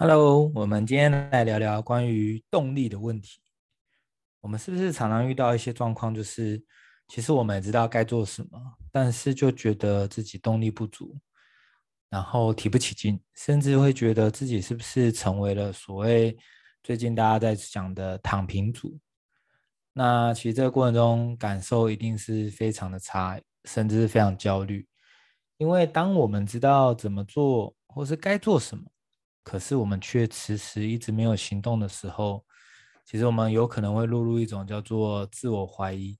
Hello，我们今天来聊聊关于动力的问题。我们是不是常常遇到一些状况，就是其实我们也知道该做什么，但是就觉得自己动力不足，然后提不起劲，甚至会觉得自己是不是成为了所谓最近大家在讲的躺平族。那其实这个过程中感受一定是非常的差，甚至是非常焦虑，因为当我们知道怎么做，或是该做什么。可是我们却迟迟一直没有行动的时候，其实我们有可能会落入一种叫做自我怀疑，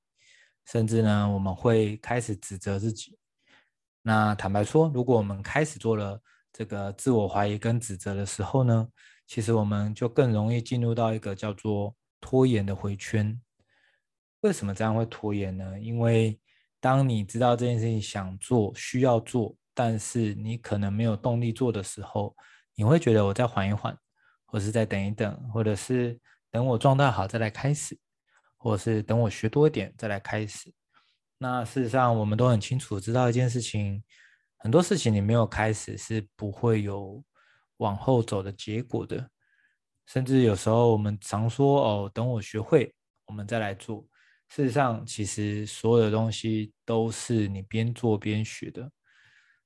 甚至呢，我们会开始指责自己。那坦白说，如果我们开始做了这个自我怀疑跟指责的时候呢，其实我们就更容易进入到一个叫做拖延的回圈。为什么这样会拖延呢？因为当你知道这件事情想做、需要做，但是你可能没有动力做的时候，你会觉得我再缓一缓，或是再等一等，或者是等我状态好再来开始，或者是等我学多一点再来开始。那事实上，我们都很清楚知道一件事情，很多事情你没有开始是不会有往后走的结果的。甚至有时候我们常说哦，等我学会，我们再来做。事实上，其实所有的东西都是你边做边学的，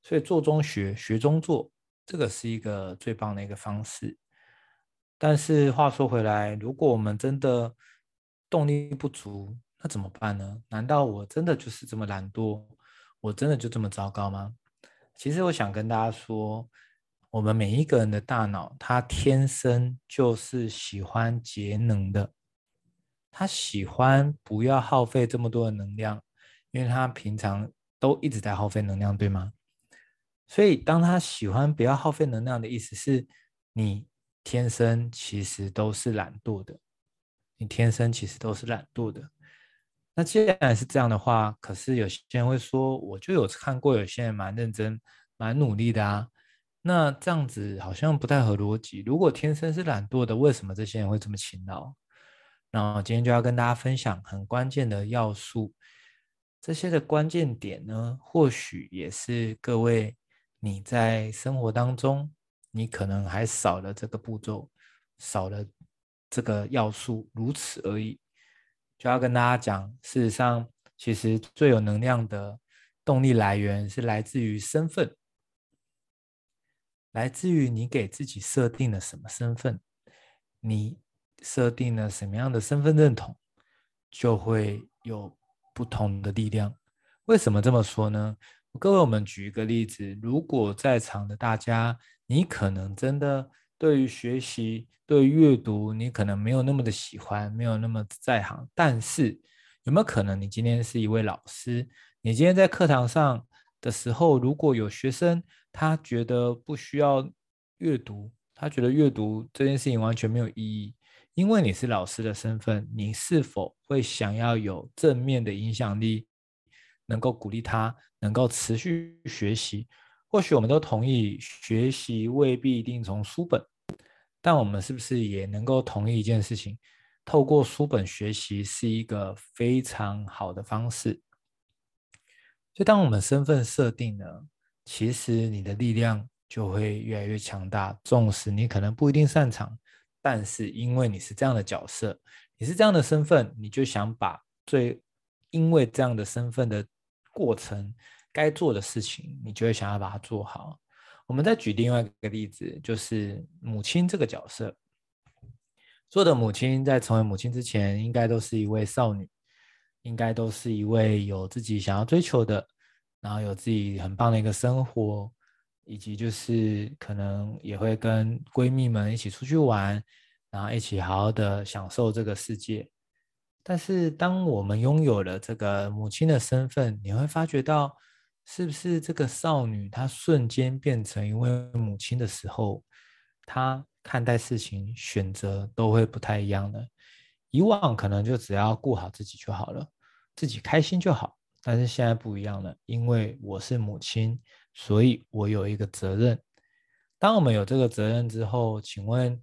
所以做中学，学中做。这个是一个最棒的一个方式，但是话说回来，如果我们真的动力不足，那怎么办呢？难道我真的就是这么懒惰？我真的就这么糟糕吗？其实我想跟大家说，我们每一个人的大脑，它天生就是喜欢节能的，它喜欢不要耗费这么多的能量，因为它平常都一直在耗费能量，对吗？所以，当他喜欢不要耗费能量的意思是，你天生其实都是懒惰的，你天生其实都是懒惰的。那既然是这样的话，可是有些人会说，我就有看过有些人蛮认真、蛮努力的啊。那这样子好像不太合逻辑。如果天生是懒惰的，为什么这些人会这么勤劳？那我今天就要跟大家分享很关键的要素，这些的关键点呢，或许也是各位。你在生活当中，你可能还少了这个步骤，少了这个要素，如此而已。就要跟大家讲，事实上，其实最有能量的动力来源是来自于身份，来自于你给自己设定了什么身份，你设定了什么样的身份认同，就会有不同的力量。为什么这么说呢？各位，我们举一个例子，如果在场的大家，你可能真的对于学习、对于阅读，你可能没有那么的喜欢，没有那么在行。但是，有没有可能你今天是一位老师？你今天在课堂上的时候，如果有学生他觉得不需要阅读，他觉得阅读这件事情完全没有意义，因为你是老师的身份，你是否会想要有正面的影响力？能够鼓励他能够持续学习，或许我们都同意学习未必一定从书本，但我们是不是也能够同意一件事情？透过书本学习是一个非常好的方式。就当我们身份设定了，其实你的力量就会越来越强大。纵使你可能不一定擅长，但是因为你是这样的角色，你是这样的身份，你就想把最因为这样的身份的过程该做的事情，你就会想要把它做好。我们再举另外一个例子，就是母亲这个角色。所有的母亲在成为母亲之前，应该都是一位少女，应该都是一位有自己想要追求的，然后有自己很棒的一个生活，以及就是可能也会跟闺蜜们一起出去玩，然后一起好好的享受这个世界。但是，当我们拥有了这个母亲的身份，你会发觉到，是不是这个少女她瞬间变成一位母亲的时候，她看待事情选择都会不太一样的。以往可能就只要顾好自己就好了，自己开心就好。但是现在不一样了，因为我是母亲，所以我有一个责任。当我们有这个责任之后，请问，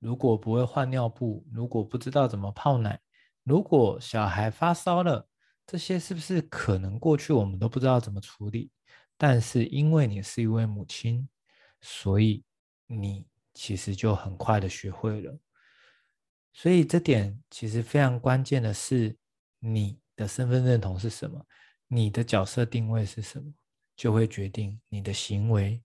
如果不会换尿布，如果不知道怎么泡奶，如果小孩发烧了，这些是不是可能过去我们都不知道怎么处理？但是因为你是一位母亲，所以你其实就很快的学会了。所以这点其实非常关键的是，你的身份认同是什么，你的角色定位是什么，就会决定你的行为。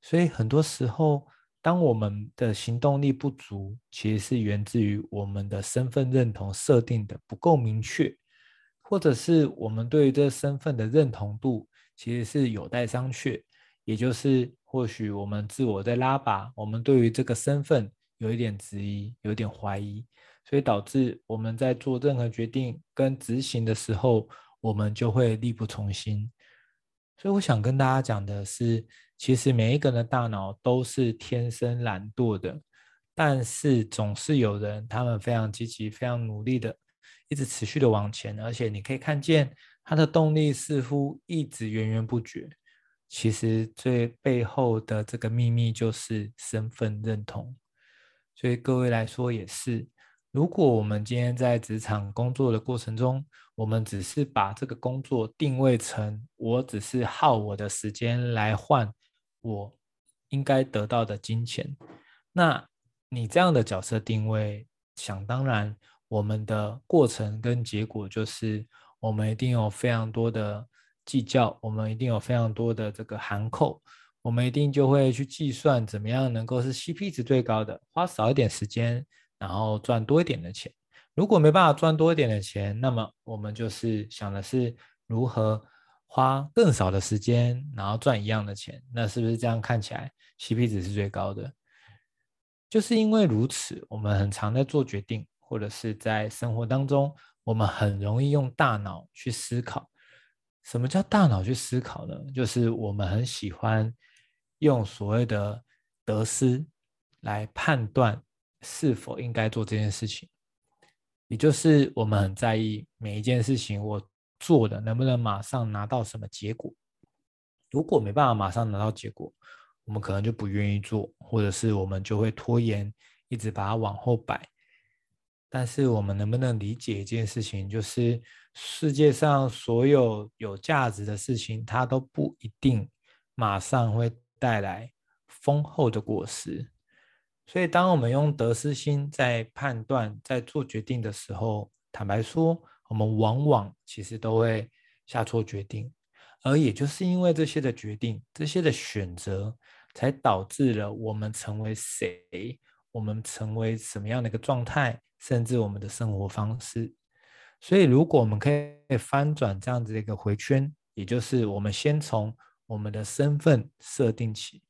所以很多时候，当我们的行动力不足，其实是源自于我们的身份认同设定的不够明确，或者是我们对于这身份的认同度其实是有待商榷。也就是或许我们自我在拉拔，我们对于这个身份。有一点质疑，有一点怀疑，所以导致我们在做任何决定跟执行的时候，我们就会力不从心。所以我想跟大家讲的是，其实每一个人的大脑都是天生懒惰的，但是总是有人他们非常积极、非常努力的，一直持续的往前，而且你可以看见他的动力似乎一直源源不绝。其实最背后的这个秘密就是身份认同。所以各位来说也是，如果我们今天在职场工作的过程中，我们只是把这个工作定位成我只是耗我的时间来换我应该得到的金钱，那你这样的角色定位，想当然，我们的过程跟结果就是我们一定有非常多的计较，我们一定有非常多的这个含扣。我们一定就会去计算怎么样能够是 CP 值最高的，花少一点时间，然后赚多一点的钱。如果没办法赚多一点的钱，那么我们就是想的是如何花更少的时间，然后赚一样的钱。那是不是这样看起来 CP 值是最高的？就是因为如此，我们很常在做决定，或者是在生活当中，我们很容易用大脑去思考。什么叫大脑去思考呢？就是我们很喜欢。用所谓的得失来判断是否应该做这件事情，也就是我们很在意每一件事情我做的能不能马上拿到什么结果。如果没办法马上拿到结果，我们可能就不愿意做，或者是我们就会拖延，一直把它往后摆。但是我们能不能理解一件事情，就是世界上所有有价值的事情，它都不一定马上会。带来丰厚的果实，所以当我们用得失心在判断、在做决定的时候，坦白说，我们往往其实都会下错决定，而也就是因为这些的决定、这些的选择，才导致了我们成为谁，我们成为什么样的一个状态，甚至我们的生活方式。所以，如果我们可以翻转这样子的一个回圈，也就是我们先从。我们的身份设定起，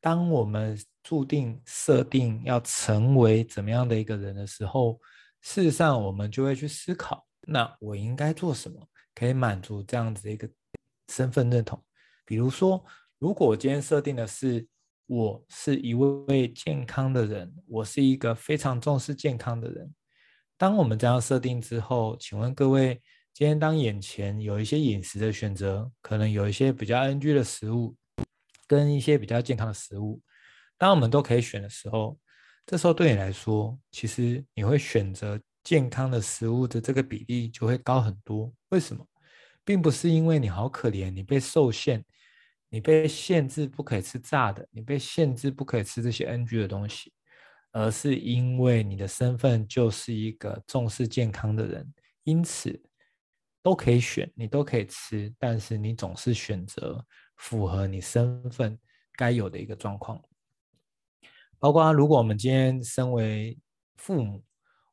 当我们注定设定要成为怎么样的一个人的时候，事实上我们就会去思考：那我应该做什么可以满足这样子的一个身份认同？比如说，如果我今天设定的是我是一位健康的人，我是一个非常重视健康的人，当我们这样设定之后，请问各位？今天当眼前有一些饮食的选择，可能有一些比较 NG 的食物，跟一些比较健康的食物，当我们都可以选的时候，这时候对你来说，其实你会选择健康的食物的这个比例就会高很多。为什么？并不是因为你好可怜，你被受限，你被限制不可以吃炸的，你被限制不可以吃这些 NG 的东西，而是因为你的身份就是一个重视健康的人，因此。都可以选，你都可以吃，但是你总是选择符合你身份该有的一个状况。包括如果我们今天身为父母，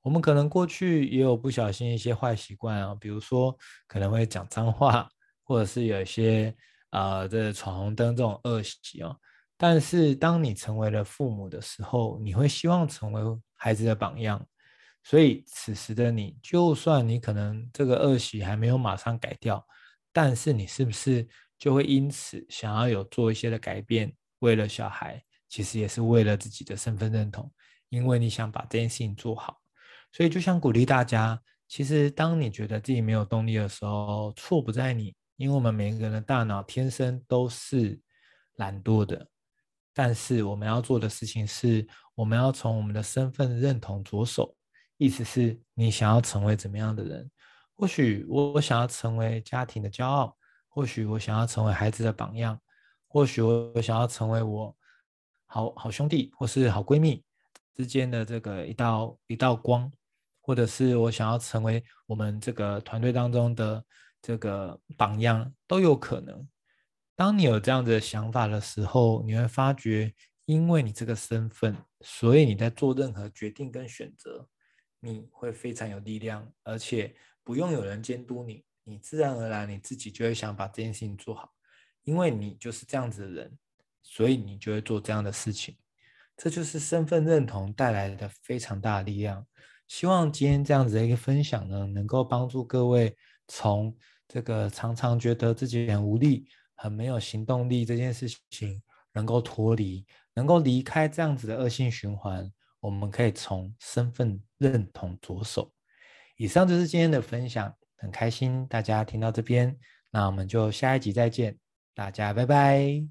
我们可能过去也有不小心一些坏习惯啊，比如说可能会讲脏话，或者是有一些啊、这、闯红灯这种恶习啊。但是当你成为了父母的时候，你会希望成为孩子的榜样。所以此时的你，就算你可能这个恶习还没有马上改掉，但是你是不是就会因此想要有做一些的改变？为了小孩，其实也是为了自己的身份认同，因为你想把这件事情做好。所以就想鼓励大家，其实当你觉得自己没有动力的时候，错不在你，因为我们每个人的大脑天生都是懒惰的。但是我们要做的事情是，我们要从我们的身份认同着手。意思是你想要成为怎么样的人？或许我想要成为家庭的骄傲，或许我想要成为孩子的榜样，或许我想要成为我好好兄弟或是好闺蜜之间的这个一道一道光，或者是我想要成为我们这个团队当中的这个榜样，都有可能。当你有这样子的想法的时候，你会发觉，因为你这个身份，所以你在做任何决定跟选择，你会非常有力量，而且不用有人监督你，你自然而然你自己就会想把这件事情做好，因为你就是这样子的人。所以你就会做这样的事情，这就是身份认同带来的非常大的力量。希望今天这样子的一个分享呢，能够帮助各位从这个常常觉得自己很无力、很没有行动力这件事情，能够脱离，能够离开这样子的恶性循环。我们可以从身份认同着手。以上就是今天的分享，很开心大家听到这边，那我们就下一集再见，大家拜拜。